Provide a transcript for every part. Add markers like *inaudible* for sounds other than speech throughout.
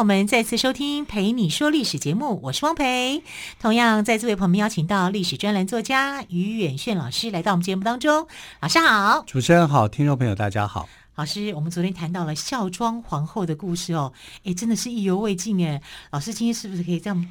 友们再次收听《陪你说历史》节目，我是汪培。同样，在这位朋友们邀请到历史专栏作家于远炫老师来到我们节目当中。老师好，主持人好，听众朋友大家好。老师，我们昨天谈到了孝庄皇后的故事哦，哎，真的是意犹未尽哎。老师，今天是不是可以这样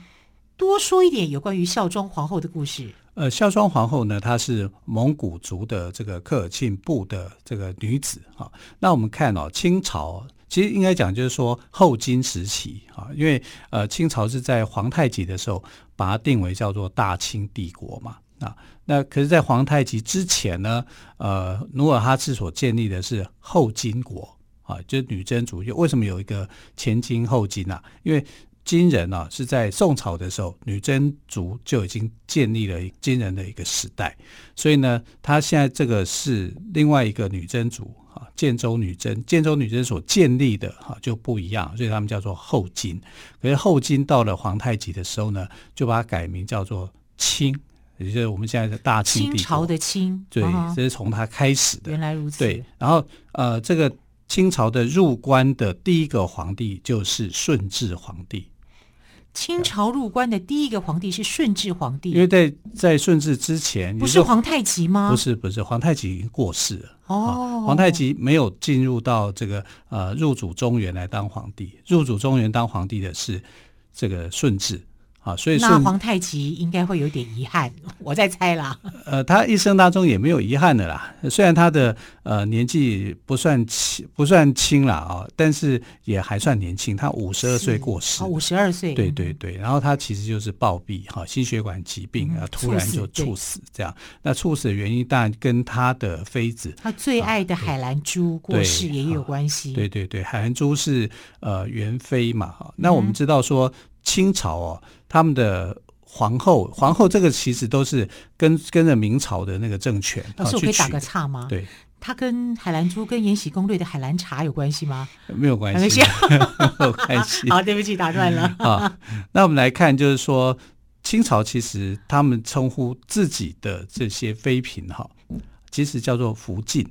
多说一点有关于孝庄皇后的故事？呃，孝庄皇后呢，她是蒙古族的这个科尔沁部的这个女子啊。那我们看哦，清朝。其实应该讲，就是说后金时期啊，因为呃清朝是在皇太极的时候把它定为叫做大清帝国嘛啊，那可是，在皇太极之前呢，呃努尔哈赤所建立的是后金国啊，就是女真族。为什么有一个前金后金啊？因为金人啊是在宋朝的时候，女真族就已经建立了金人的一个时代，所以呢，他现在这个是另外一个女真族啊。建州女真，建州女真所建立的哈就不一样，所以他们叫做后金。可是后金到了皇太极的时候呢，就把它改名叫做清，也就是我们现在的大清帝国。清朝的清，对，这是从它开始的。原来如此。对，然后呃，这个清朝的入关的第一个皇帝就是顺治皇帝。清朝入关的第一个皇帝是顺治皇帝，因为在在顺治之前不是皇太极吗？不是不是，皇太极已经过世了。哦，皇太极没有进入到这个呃入主中原来当皇帝，入主中原当皇帝的是这个顺治。啊，所以那皇太极应该会有点遗憾，我在猜啦。呃，他一生当中也没有遗憾的啦。虽然他的呃年纪不算轻，不算轻了啊，但是也还算年轻。他五十二岁过世，五十二岁。对对对，然后他其实就是暴毙哈，心血管疾病啊，突然就猝死这样。那猝死的原因当然跟他的妃子，他最爱的海兰珠过世也有关系。对对对，海兰珠是呃元妃嘛哈。那我们知道说。清朝哦，他们的皇后，皇后这个其实都是跟跟着明朝的那个政权。老师，我可以打个岔吗？对，他跟海兰珠跟《延禧攻略》的海兰茶有关系吗？没有关系，*laughs* 没有关系。*laughs* 好，对不起，打断了。*laughs* 好，那我们来看，就是说清朝其实他们称呼自己的这些妃嫔哈，其实叫做福晋。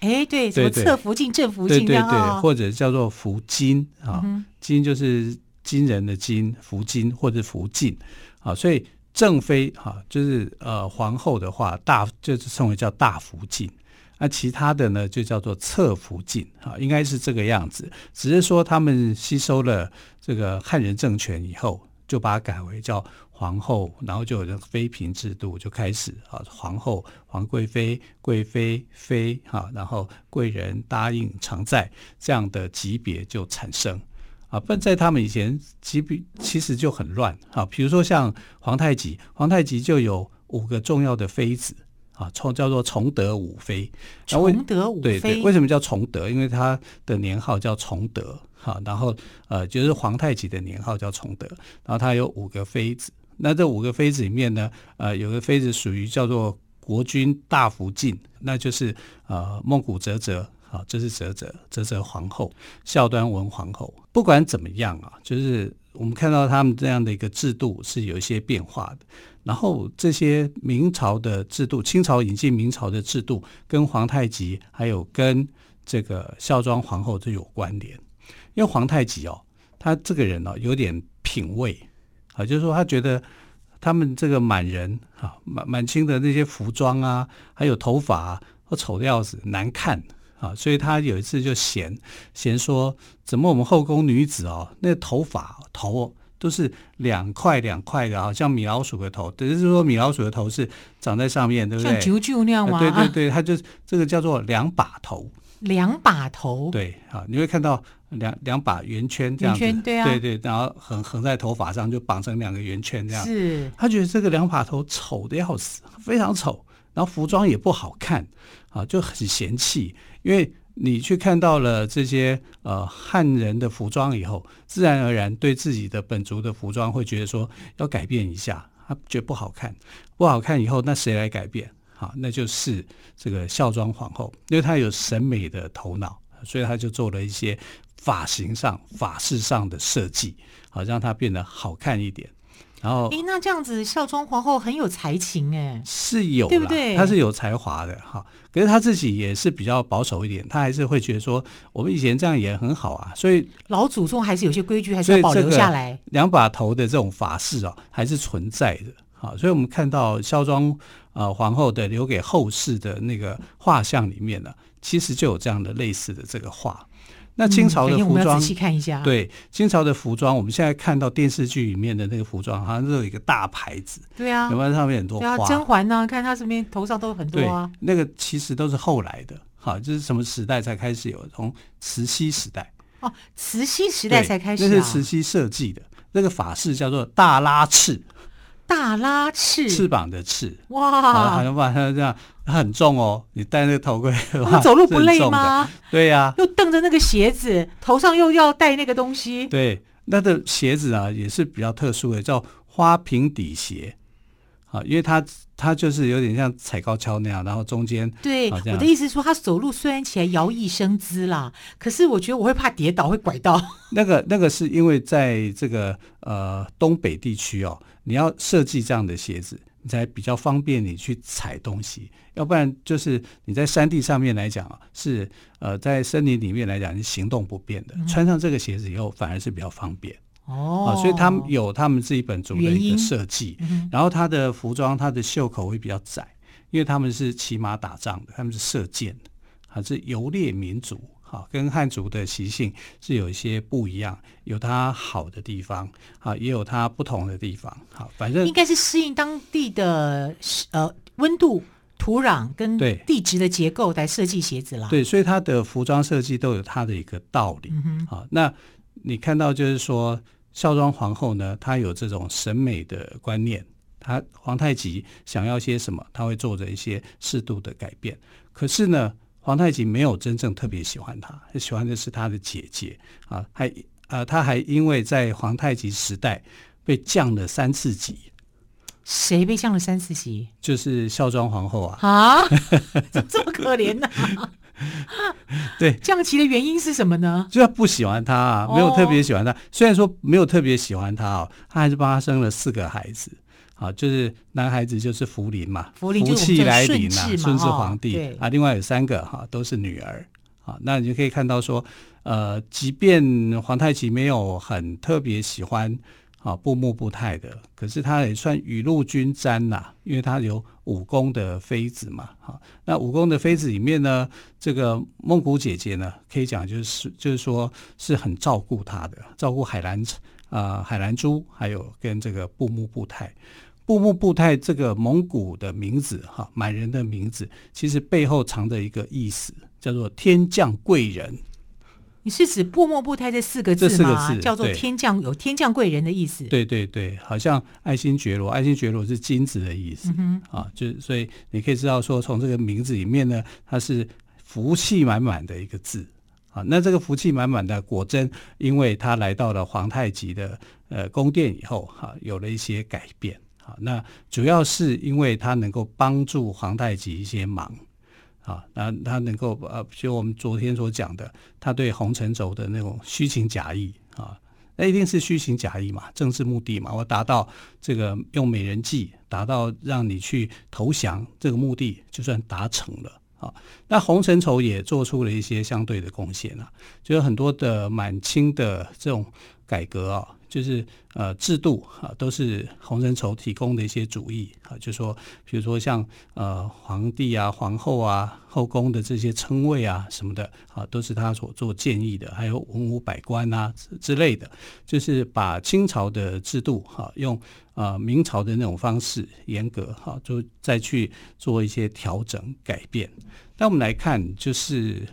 哎，对，什么侧福晋、正福晋，对对对，或者叫做福金啊，金就是。金人的金，福金或者福晋，啊，所以正妃哈，就是呃皇后的话，大就是称为叫大福晋，那其他的呢就叫做侧福晋，啊，应该是这个样子。只是说他们吸收了这个汉人政权以后，就把它改为叫皇后，然后就有这个妃嫔制度就开始啊，皇后、皇贵妃、贵妃、妃哈，然后贵人、答应、常在这样的级别就产生。啊，不在他们以前，其其实就很乱啊。比如说像皇太极，皇太极就有五个重要的妃子啊，从叫做崇德五妃。崇德五妃，对对，为什么叫崇德？因为他的年号叫崇德哈。然后呃，就是皇太极的年号叫崇德。然后他有五个妃子，那这五个妃子里面呢，呃，有个妃子属于叫做国君大福晋，那就是呃孟古嫖佗。好，这是哲哲，哲哲皇后，孝端文皇后。不管怎么样啊，就是我们看到他们这样的一个制度是有一些变化的。然后这些明朝的制度，清朝引进明朝的制度，跟皇太极还有跟这个孝庄皇后都有关联。因为皇太极哦，他这个人哦有点品味啊，就是说他觉得他们这个满人啊，满满清的那些服装啊，还有头发啊，丑的要死，难看。啊，所以他有一次就嫌嫌说，怎么我们后宫女子哦，那头发头都是两块两块的，好像米老鼠的头，只是说米老鼠的头是长在上面，对不对？像啾啾那样吗？对对对，他就这个叫做两把头。*laughs* 两把头。对啊，你会看到两两把圆圈这样子，对啊，对对，然后横横在头发上就绑成两个圆圈这样。是。他觉得这个两把头丑的要死，非常丑。然后服装也不好看，啊，就很嫌弃。因为你去看到了这些呃汉人的服装以后，自然而然对自己的本族的服装会觉得说要改变一下，他觉得不好看，不好看以后，那谁来改变？好，那就是这个孝庄皇后，因为她有审美的头脑，所以她就做了一些发型上、发饰上的设计，好让她变得好看一点。然后，哎，那这样子，孝庄皇后很有才情哎，是有，对不对？她是有才华的哈。可是她自己也是比较保守一点，她还是会觉得说，我们以前这样也很好啊。所以老祖宗还是有些规矩，还是要保留下来。两把头的这种法式啊，还是存在的。好，所以我们看到孝庄呃皇后的留给后世的那个画像里面呢，其实就有这样的类似的这个画。那清朝的服装，仔细看一下。对，清朝的服装，我们现在看到电视剧里面的那个服装，好像都有一个大牌子。对啊，有没有上面很多花？对啊，甄嬛呢？看她这边头上都有很多啊。那个其实都是后来的，好，就是什么时代才开始有？从慈禧时代。哦，慈禧时代才开始啊。那是慈禧设计的，那个法式叫做大拉翅。大拉翅，翅膀的翅，哇，好像把它这样很重哦。你戴那个头盔 *laughs* 走路不累吗？对呀、啊，又蹬着那个鞋子，头上又要戴那个东西。对，那的鞋子啊也是比较特殊的，叫花瓶底鞋。啊，因为它它就是有点像踩高跷那样，然后中间对我的意思是说，他走路虽然起来摇曳生姿啦，可是我觉得我会怕跌倒，会拐到。那个那个是因为在这个呃东北地区哦。你要设计这样的鞋子，你才比较方便你去踩东西。要不然就是你在山地上面来讲啊，是呃在森林里面来讲是行动不便的。嗯、穿上这个鞋子以后，反而是比较方便。哦、啊，所以他们有他们自己本族的一个设计。嗯、然后他的服装，他的袖口会比较窄，因为他们是骑马打仗的，他们是射箭的，还是游猎民族。好，跟汉族的习性是有一些不一样，有它好的地方，好，也有它不同的地方。好，反正应该是适应当地的呃温度、土壤跟地质的结构来设计鞋子啦。对，所以它的服装设计都有它的一个道理。嗯、好，那你看到就是说，孝庄皇后呢，她有这种审美的观念，她皇太极想要些什么，她会做着一些适度的改变。可是呢，皇太极没有真正特别喜欢他，他喜欢的是他的姐姐啊，还呃，他还因为在皇太极时代被降了三次级。谁被降了三次级？就是孝庄皇后啊！*laughs* 啊，这么可怜呢、啊？对，降级的原因是什么呢？就他不喜欢他啊，没有特别喜欢他。哦、虽然说没有特别喜欢他哦，他还是帮他生了四个孩子。啊，就是男孩子就是福临嘛，福气来临啊，顺治皇帝啊，另外有三个哈、啊、都是女儿。啊，那你就可以看到说，呃，即便皇太极没有很特别喜欢啊布木布泰的，可是他也算雨露均沾呐、啊，因为他有武功的妃子嘛，哈、啊，那武功的妃子里面呢，这个孟古姐姐呢，可以讲就是就是说是很照顾他的，照顾海兰啊海兰珠，还有跟这个布木布泰。布木布泰这个蒙古的名字，哈，满人的名字，其实背后藏着一个意思，叫做天降贵人。你是指布木布泰这四个字吗？这四个字叫做天降，有天降贵人的意思。对对对，好像爱新觉罗，爱新觉罗是金子的意思，嗯、啊，就所以你可以知道说，从这个名字里面呢，它是福气满满的一个字啊。那这个福气满满的，果真因为他来到了皇太极的呃宫殿以后，哈、有了一些改变。啊，那主要是因为他能够帮助皇太极一些忙，啊，那他能够呃，就我们昨天所讲的，他对洪承畴的那种虚情假意啊，那一定是虚情假意嘛，政治目的嘛，我达到这个用美人计达到让你去投降这个目的，就算达成了好。那洪承畴也做出了一些相对的贡献啊，就有很多的满清的这种改革啊。就是呃制度啊，都是洪承畴提供的一些主意啊，就说比如说像呃皇帝啊、皇后啊、后宫的这些称谓啊什么的啊，都是他所做建议的，还有文武百官啊之类的，就是把清朝的制度哈、用啊明朝的那种方式严格哈、就再去做一些调整改变。那我们来看就是。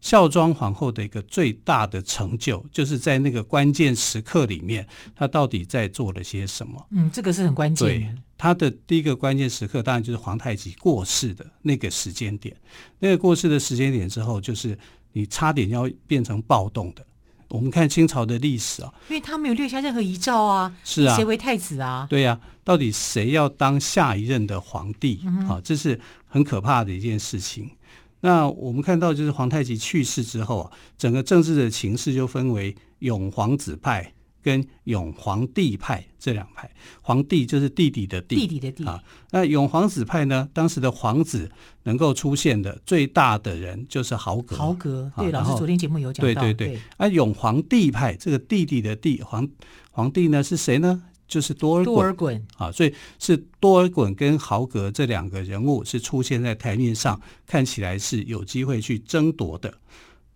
孝庄皇后的一个最大的成就，就是在那个关键时刻里面，她到底在做了些什么？嗯，这个是很关键。对，她的第一个关键时刻，当然就是皇太极过世的那个时间点。那个过世的时间点之后，就是你差点要变成暴动的。我们看清朝的历史啊，因为他没有留下任何遗诏啊，是啊，谁为太子啊？对呀、啊，到底谁要当下一任的皇帝？嗯、啊，这是很可怕的一件事情。那我们看到，就是皇太极去世之后啊，整个政治的情势就分为永皇子派跟永皇帝派这两派。皇帝就是弟弟的弟，弟弟的弟啊。那永皇子派呢，当时的皇子能够出现的最大的人就是豪格。豪格，对，老师昨天节目有讲到。对对对。对啊，永皇帝派这个弟弟的弟皇皇帝呢是谁呢？就是多尔衮，多尔衮啊，所以是多尔衮跟豪格这两个人物是出现在台面上，看起来是有机会去争夺的。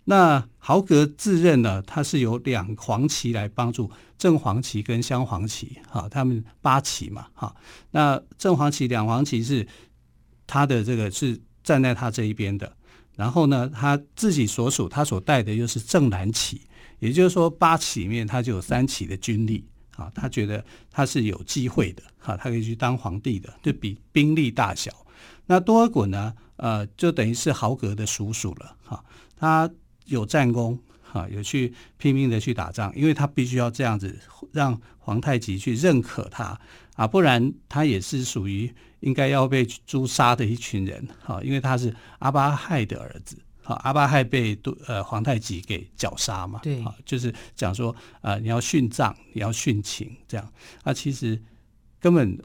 那豪格自认呢，他是由两黄旗来帮助正黄旗跟镶黄旗，哈，他们八旗嘛，哈。那正黄旗、两黄旗是他的这个是站在他这一边的，然后呢，他自己所属他所带的又是正蓝旗，也就是说八旗里面他就有三旗的军力。啊，他觉得他是有机会的，哈，他可以去当皇帝的，就比兵力大小。那多尔衮呢，呃，就等于是豪格的叔叔了，哈，他有战功，哈，有去拼命的去打仗，因为他必须要这样子让皇太极去认可他啊，不然他也是属于应该要被诛杀的一群人，哈，因为他是阿巴亥的儿子。阿巴亥被呃皇太极给绞杀嘛？对，啊，就是讲说啊、呃，你要殉葬，你要殉情，这样啊，其实根本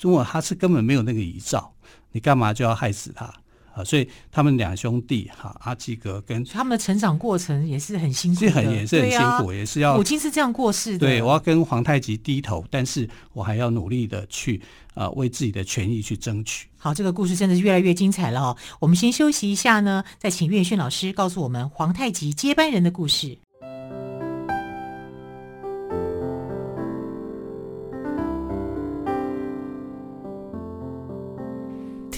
如果他是根本没有那个遗诏，你干嘛就要害死他？啊，所以他们两兄弟哈，阿济格跟他们的成长过程也是很辛苦，是很也是很辛苦，啊、也是要母亲是这样过世的。对，我要跟皇太极低头，但是我还要努力的去啊、呃，为自己的权益去争取。好，这个故事真的是越来越精彩了哦。我们先休息一下呢，再请岳轩老师告诉我们皇太极接班人的故事。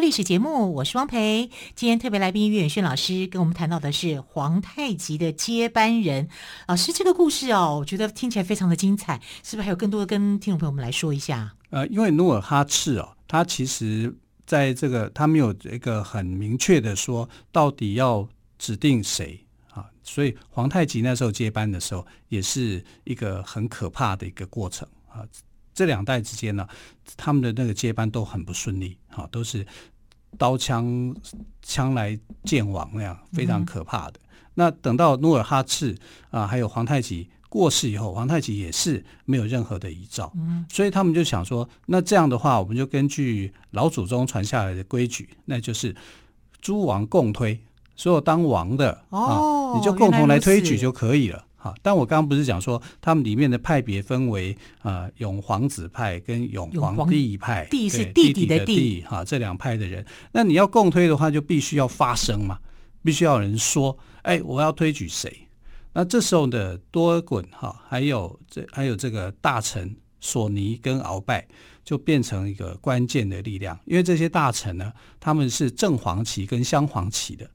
历史节目，我是汪培。今天特别来宾岳远轩老师跟我们谈到的是皇太极的接班人。老师，这个故事哦，我觉得听起来非常的精彩，是不是还有更多的跟听众朋友们来说一下？呃，因为努尔哈赤哦，他其实在这个他没有一个很明确的说到底要指定谁啊，所以皇太极那时候接班的时候，也是一个很可怕的一个过程啊。这两代之间呢，他们的那个接班都很不顺利，哈，都是刀枪枪来剑往那样，非常可怕的。嗯、那等到努尔哈赤啊，还有皇太极过世以后，皇太极也是没有任何的遗诏，嗯，所以他们就想说，那这样的话，我们就根据老祖宗传下来的规矩，那就是诸王共推，所有当王的哦，啊，你就共同来推举就可以了。好，但我刚刚不是讲说，他们里面的派别分为啊、呃，永皇子派跟永皇帝派，帝是弟弟的弟，哈，这两派的人，那你要共推的话，就必须要发声嘛，必须要有人说，哎，我要推举谁？那这时候的多尔衮哈，还有这还有这个大臣索尼跟鳌拜，就变成一个关键的力量，因为这些大臣呢，他们是正黄旗跟镶黄旗的。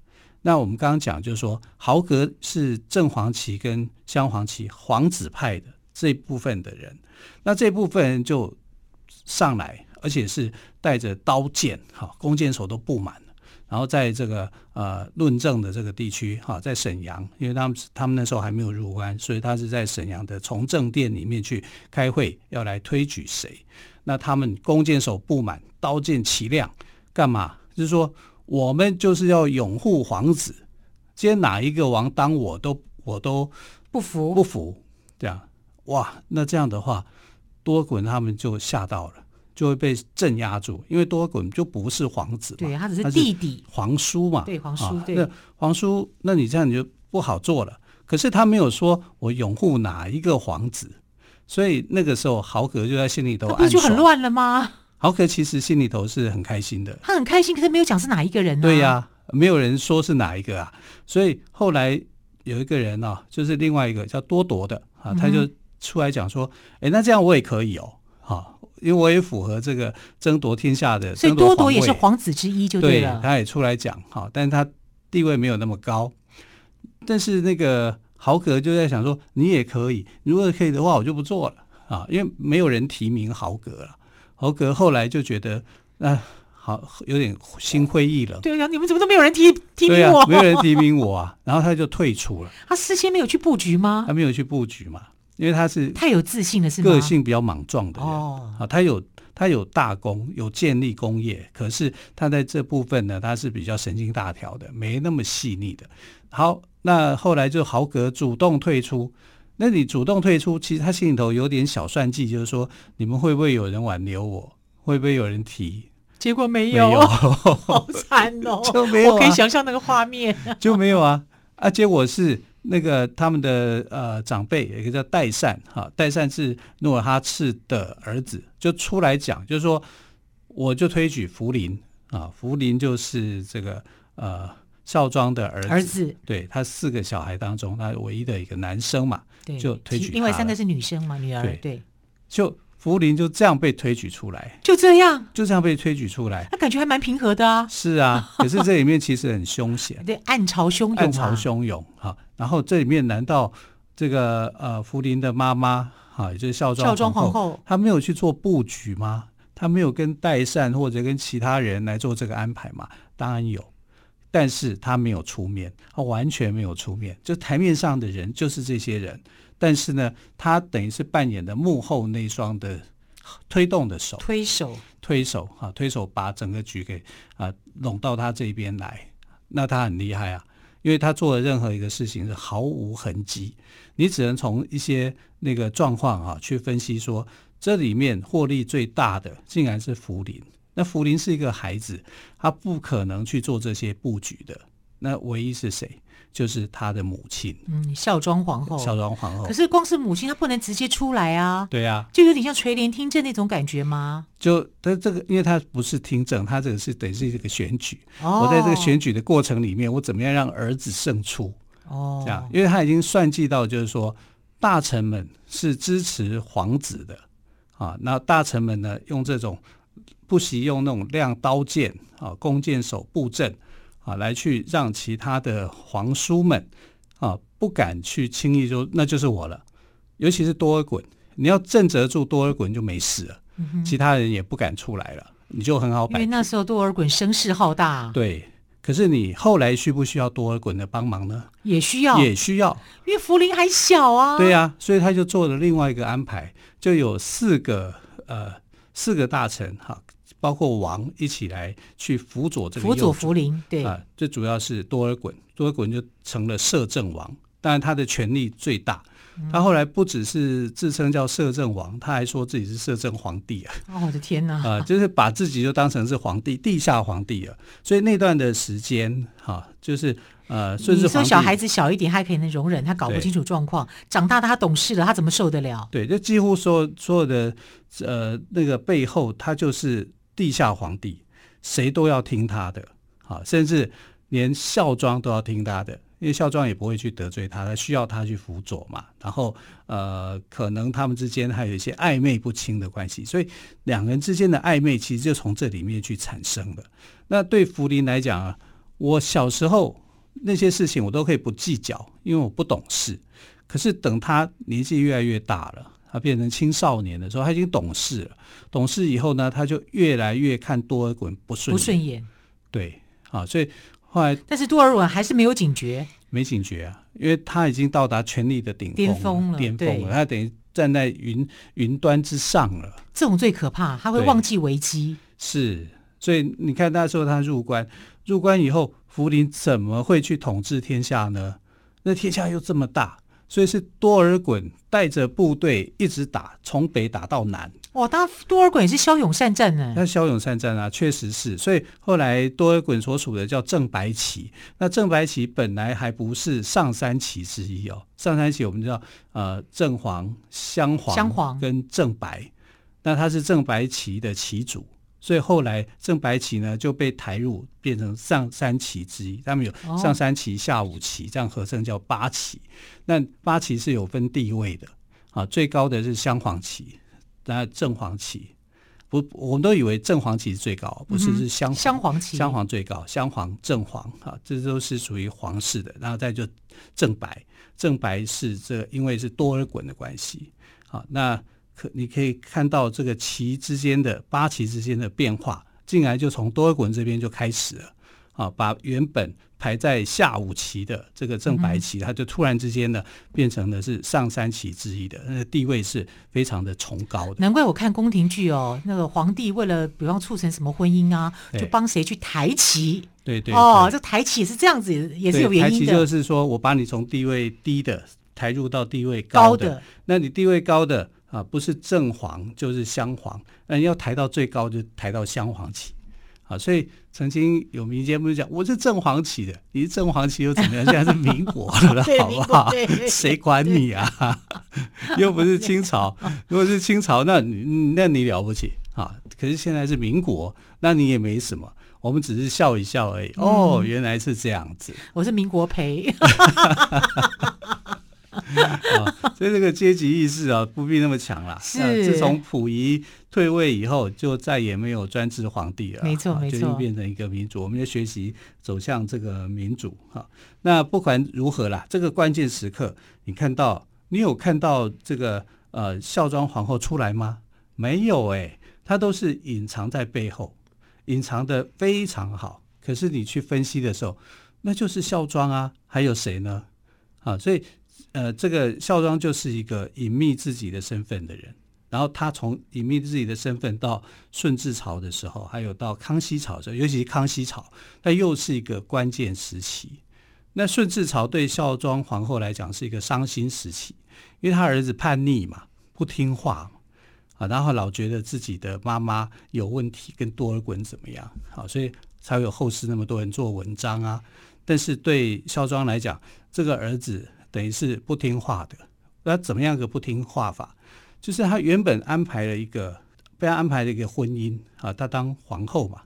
那我们刚刚讲，就是说豪格是正黄旗跟镶黄旗皇子派的这部分的人，那这部分人就上来，而且是带着刀剑，哈，弓箭手都布满了。然后在这个呃论证的这个地区，哈，在沈阳，因为他们他们那时候还没有入关，所以他是在沈阳的从政殿里面去开会，要来推举谁。那他们弓箭手布满，刀剑齐亮，干嘛？就是说。我们就是要拥护皇子，今天哪一个王当我都我都不服。不服，这样。哇，那这样的话，多尔衮他们就吓到了，就会被镇压住，因为多尔衮就不是皇子嘛，对，他只是弟弟，皇叔嘛，对皇叔，对，那皇叔，那你这样你就不好做了。可是他没有说我拥护哪一个皇子，所以那个时候豪格就在心里头暗爽，不就很乱了吗？豪格其实心里头是很开心的，他很开心，可是没有讲是哪一个人？对呀、啊，没有人说是哪一个啊，所以后来有一个人呢、啊，就是另外一个叫多铎的啊，他就出来讲说，哎、嗯，那这样我也可以哦，哈，因为我也符合这个争夺天下的，所以多铎也是皇子之一，就对了。对，他也出来讲哈，但是他地位没有那么高，但是那个豪格就在想说，你也可以，如果可以的话，我就不做了啊，因为没有人提名豪格了。豪格后来就觉得，那、呃、好有点心灰意冷。对呀、啊，你们怎么都没有人提提名我？啊、没有人提名我啊，然后他就退出了。*laughs* 他事先没有去布局吗？他没有去布局嘛，因为他是太有自信了，是吗？个性比较莽撞的人哦。啊，他有他有大功，有建立功业，可是他在这部分呢，他是比较神经大条的，没那么细腻的。好。那后来就豪格主动退出，那你主动退出，其实他心里头有点小算计，就是说你们会不会有人挽留我？会不会有人提？结果没有，没有 *laughs* *laughs* 好惨哦，就没有、啊。我可以想象那个画面，就没有啊 *laughs* 啊！结果是那个他们的呃长辈有一个叫代善哈，代善是努尔哈赤的儿子，就出来讲，就是说我就推举福临啊，福临就是这个呃。少庄的儿子，儿子对他四个小孩当中，他唯一的一个男生嘛，对就推举。另外三个是女生嘛，女儿对，对就福临就这样被推举出来，就这样，就这样被推举出来，他感觉还蛮平和的啊。*laughs* 是啊，可是这里面其实很凶险，*laughs* 对，暗潮汹涌，暗潮汹涌哈。然后这里面难道这个呃福临的妈妈哈，也就是孝庄孝庄皇后，她没有去做布局吗？她没有跟代善或者跟其他人来做这个安排吗？当然有。但是他没有出面，他完全没有出面，就台面上的人就是这些人。但是呢，他等于是扮演的幕后那双的推动的手，推手，推手啊，推手把整个局给啊拢到他这边来。那他很厉害啊，因为他做的任何一个事情是毫无痕迹，你只能从一些那个状况啊去分析说，这里面获利最大的竟然是福临。那福林是一个孩子，他不可能去做这些布局的。那唯一是谁？就是他的母亲，嗯，孝庄皇后。孝庄皇后。可是光是母亲，她不能直接出来啊。对啊，就有点像垂帘听政那种感觉吗？就他这个，因为他不是听政，他这个是等于是一个选举。哦。我在这个选举的过程里面，我怎么样让儿子胜出？哦。这样，因为他已经算计到，就是说大臣们是支持皇子的啊。那大臣们呢，用这种。不惜用那种亮刀剑啊、弓箭手布阵啊，来去让其他的皇叔们啊不敢去轻易就那就是我了。尤其是多尔衮，你要镇得住多尔衮就没事了，嗯，其他人也不敢出来了，你就很好摆。因为那时候多尔衮声势浩大。对，可是你后来需不需要多尔衮的帮忙呢？也需要，也需要，因为福临还小啊。对呀、啊，所以他就做了另外一个安排，就有四个呃四个大臣哈。包括王一起来去辅佐这个辅佐福临，对啊，最主要是多尔衮，多尔衮就成了摄政王，当然他的权力最大。嗯、他后来不只是自称叫摄政王，他还说自己是摄政皇帝啊！哦，我的天哪！啊，就是把自己就当成是皇帝，地下皇帝啊！所以那段的时间，哈、啊，就是呃，顺治皇帝，你说小孩子小一点还可以能容忍，他搞不清楚状况，长大他懂事了，他怎么受得了？对，就几乎所有所有的呃那个背后，他就是。地下皇帝，谁都要听他的，啊，甚至连孝庄都要听他的，因为孝庄也不会去得罪他，他需要他去辅佐嘛。然后，呃，可能他们之间还有一些暧昧不清的关系，所以两人之间的暧昧其实就从这里面去产生的。那对福临来讲啊，我小时候那些事情我都可以不计较，因为我不懂事。可是等他年纪越来越大了。他变成青少年的时候，他已经懂事了。懂事以后呢，他就越来越看多尔衮不顺不顺眼。对，啊，所以后来，但是多尔衮还是没有警觉，没警觉啊，因为他已经到达权力的顶巅峰了，巅峰了，他等于站在云云端之上了。这种最可怕，他会忘记危机。是，所以你看那时候他入关，入关以后，福临怎么会去统治天下呢？那天下又这么大。所以是多尔衮带着部队一直打，从北打到南。哇，当多尔衮也是骁勇善战呢。那骁勇善战啊，确实是。所以后来多尔衮所属的叫正白旗。那正白旗本来还不是上三旗之一哦。上三旗我们知道，呃，正黄、镶黄、镶黄跟正白。那他是正白旗的旗主。所以后来正白旗呢就被抬入变成上三旗之一，他们有上三旗、下五旗，这样合称叫八旗。那八旗是有分地位的啊，最高的是镶黄旗，那正黄旗不，我们都以为正黄旗是最高，不是，是镶镶黄旗，镶黄最高，镶黄正黄啊，这都是属于皇室的。然后再就正白，正白是这因为是多尔衮的关系啊，那。可你可以看到这个旗之间的八旗之间的变化，进来就从多尔衮这边就开始了啊，把原本排在下五旗的这个正白旗，嗯、它就突然之间呢变成了是上三旗之一的，那个地位是非常的崇高的。难怪我看宫廷剧哦，那个皇帝为了比方促成什么婚姻啊，就帮谁去抬旗。对对，对哦，这抬旗也是这样子，也是有原因的。抬旗就是说我把你从地位低的抬入到地位高的，高的那你地位高的。啊，不是正黄就是镶黄，嗯，要抬到最高就抬到镶黄旗，啊，所以曾经有民间不是讲我是正黄旗的，你是正黄旗又怎么样？现在是民国了，*laughs* 好不好？*laughs* 谁管你啊？*laughs* 又不是清朝，如果是清朝，那你那你了不起啊？可是现在是民国，那你也没什么，我们只是笑一笑而已。嗯、哦，原来是这样子，我是民国赔。啊，所以这个阶级意识啊，不必那么强了。是，自从溥仪退位以后，就再也没有专制皇帝了。没错，没错，就变成一个民主。我们要学习走向这个民主。哈，那不管如何啦，这个关键时刻，你看到，你有看到这个呃孝庄皇后出来吗？没有哎、欸，她都是隐藏在背后，隐藏的非常好。可是你去分析的时候，那就是孝庄啊，还有谁呢？啊，所以。呃，这个孝庄就是一个隐秘自己的身份的人，然后他从隐秘自己的身份到顺治朝的时候，还有到康熙朝的时候，尤其是康熙朝，那又是一个关键时期。那顺治朝对孝庄皇后来讲是一个伤心时期，因为他儿子叛逆嘛，不听话啊，然后老觉得自己的妈妈有问题，跟多尔衮怎么样，好，所以才有后世那么多人做文章啊。但是对孝庄来讲，这个儿子。等于是不听话的，那怎么样个不听话法？就是他原本安排了一个被他安排了一个婚姻啊，他当皇后嘛。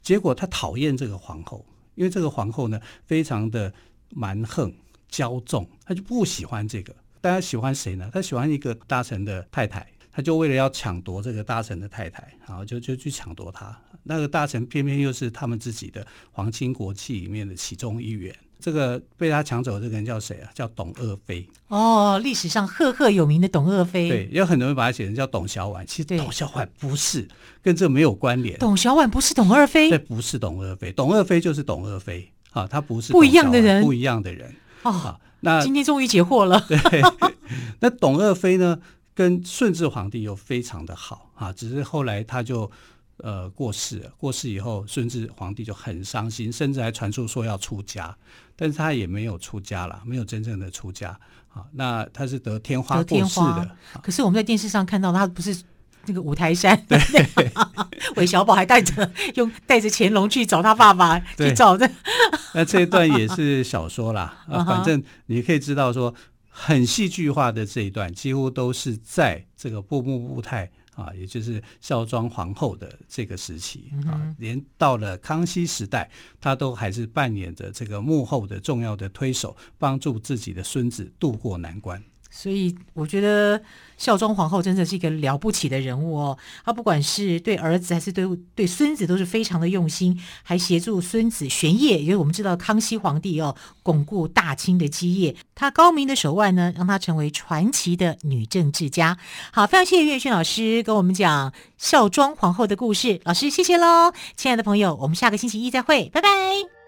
结果他讨厌这个皇后，因为这个皇后呢非常的蛮横骄纵，他就不喜欢这个。大家喜欢谁呢？他喜欢一个大臣的太太，他就为了要抢夺这个大臣的太太，然后就就去抢夺她。那个大臣偏偏又是他们自己的皇亲国戚里面的其中一员。这个被他抢走的这个人叫谁啊？叫董鄂妃。哦，历史上赫赫有名的董鄂妃。对，有很多人把他写成叫董小宛，其实董小宛不是，跟这没有关联。董小宛不是董鄂妃？对，不是董鄂妃，董鄂妃就是董鄂妃啊，他不是不一样的人，不一样的人。哦，那今天终于解惑了。对，*laughs* 那董鄂妃呢，跟顺治皇帝又非常的好啊，只是后来他就。呃，过世了，过世以后，顺治皇帝就很伤心，甚至还传出说要出家，但是他也没有出家了，没有真正的出家。好，那他是得天花过世的。可是我们在电视上看到他不是那个五台山，对，韦小宝还带着用带着乾隆去找他爸爸去找的。那这一段也是小说啦，*laughs* 啊，反正你可以知道说，很戏剧化的这一段，几乎都是在这个布木布泰。啊，也就是孝庄皇后的这个时期啊，连到了康熙时代，他都还是扮演着这个幕后的重要的推手，帮助自己的孙子渡过难关。所以我觉得孝庄皇后真的是一个了不起的人物哦。她不管是对儿子还是对对孙子，都是非常的用心，还协助孙子玄烨。因为我们知道康熙皇帝哦，巩固大清的基业，她高明的手腕呢，让她成为传奇的女政治家。好，非常谢谢岳轩老师跟我们讲孝庄皇后的故事。老师，谢谢喽，亲爱的朋友，我们下个星期一再会，拜拜。